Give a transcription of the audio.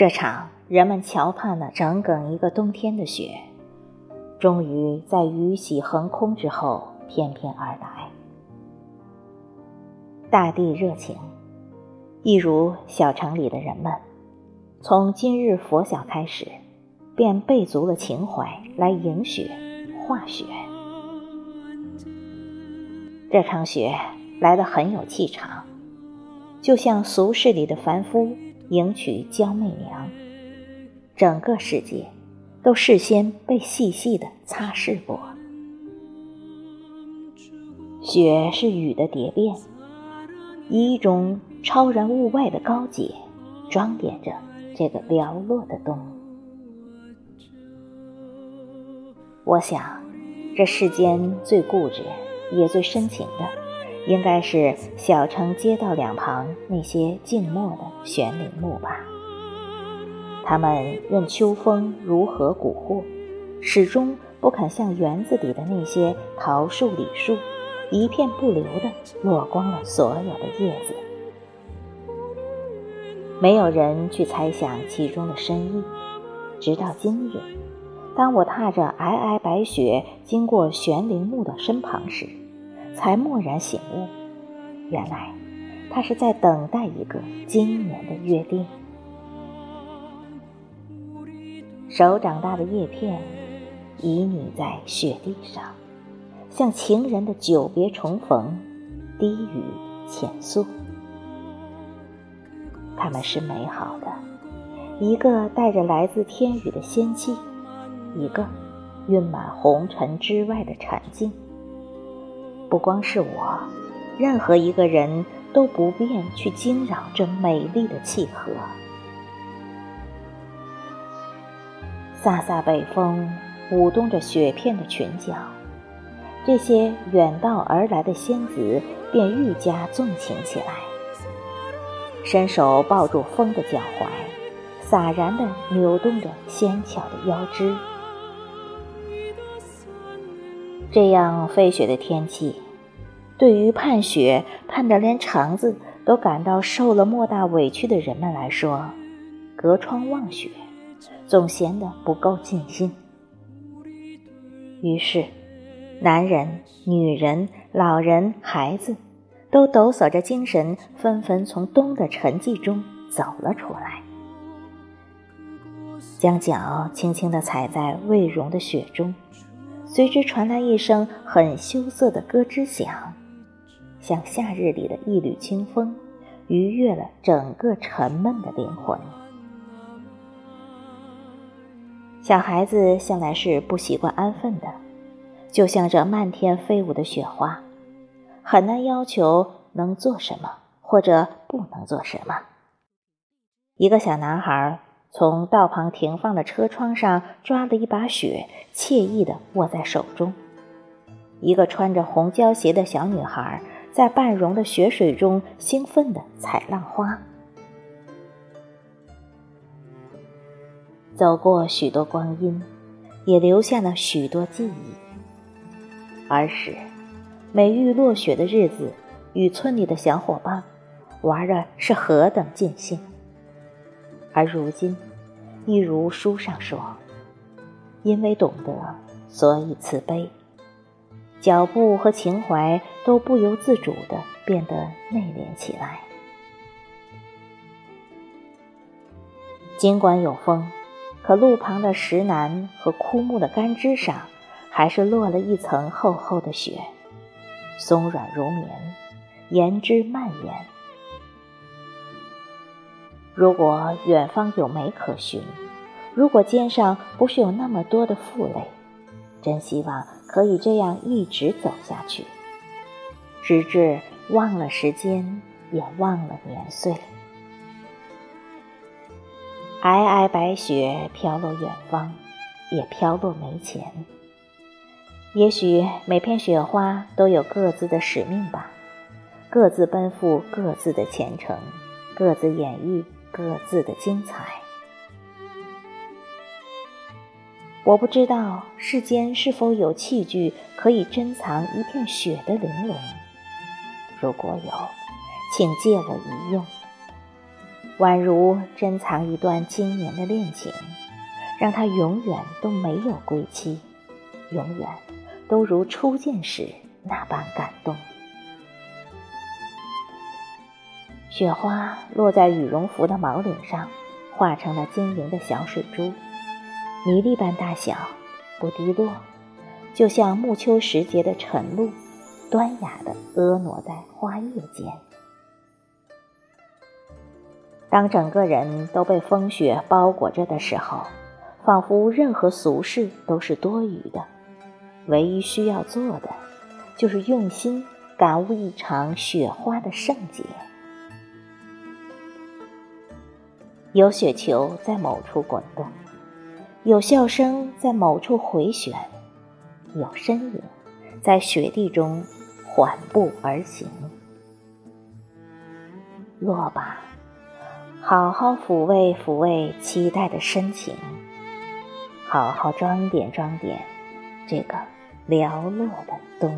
这场人们瞧盼了整整一个冬天的雪，终于在雨洗横空之后翩翩而来。大地热情，一如小城里的人们，从今日拂晓开始，便备足了情怀来迎雪、化雪。这场雪来得很有气场，就像俗世里的凡夫迎娶娇媚娘，整个世界都事先被细细的擦拭过。雪是雨的蝶变。以一种超然物外的高洁，装点着这个寥落的冬。我想，这世间最固执也最深情的，应该是小城街道两旁那些静默的悬铃木吧。他们任秋风如何蛊惑，始终不肯像园子里的那些桃树、李树。一片不留的落光了所有的叶子，没有人去猜想其中的深意。直到今日，当我踏着皑皑白雪经过悬铃木的身旁时，才蓦然醒悟，原来他是在等待一个今年的约定。手掌大的叶片，旖旎在雪地上。像情人的久别重逢，低语浅诉，他们是美好的。一个带着来自天宇的仙气，一个蕴满红尘之外的禅境。不光是我，任何一个人都不便去惊扰这美丽的契合。飒飒北风舞动着雪片的裙角。这些远道而来的仙子便愈加纵情起来，伸手抱住风的脚踝，洒然地扭动着纤巧的腰肢。这样飞雪的天气，对于盼雪盼得连肠子都感到受了莫大委屈的人们来说，隔窗望雪，总显得不够尽心。于是。男人、女人、老人、孩子，都抖擞着精神，纷纷从冬的沉寂中走了出来，将脚轻轻地踩在未融的雪中，随之传来一声很羞涩的咯吱响，像夏日里的一缕清风，愉悦了整个沉闷的灵魂。小孩子向来是不习惯安分的。就像这漫天飞舞的雪花，很难要求能做什么或者不能做什么。一个小男孩从道旁停放的车窗上抓了一把雪，惬意地握在手中。一个穿着红胶鞋的小女孩在半融的雪水中兴奋地采浪花。走过许多光阴，也留下了许多记忆。儿时，每遇落雪的日子，与村里的小伙伴玩的是何等尽兴。而如今，一如书上说，因为懂得，所以慈悲，脚步和情怀都不由自主地变得内敛起来。尽管有风，可路旁的石楠和枯木的干枝上。还是落了一层厚厚的雪，松软如棉，言之蔓延。如果远方有梅可寻，如果肩上不是有那么多的负累，真希望可以这样一直走下去，直至忘了时间，也忘了年岁。皑皑白雪飘落远方，也飘落眉前。也许每片雪花都有各自的使命吧，各自奔赴各自的前程，各自演绎各自的精彩。我不知道世间是否有器具可以珍藏一片雪的玲珑，如果有，请借我一用。宛如珍藏一段经年的恋情，让它永远都没有归期，永远都如初见时那般感动。雪花落在羽绒服的毛领上，化成了晶莹的小水珠，米粒般大小，不滴落，就像暮秋时节的晨露，端雅地婀娜在花叶间。当整个人都被风雪包裹着的时候，仿佛任何俗事都是多余的，唯一需要做的，就是用心感悟一场雪花的圣洁。有雪球在某处滚动，有笑声在某处回旋，有身影在雪地中缓步而行。落吧，好好抚慰抚慰期待的深情，好好装点装点这个寥落的冬。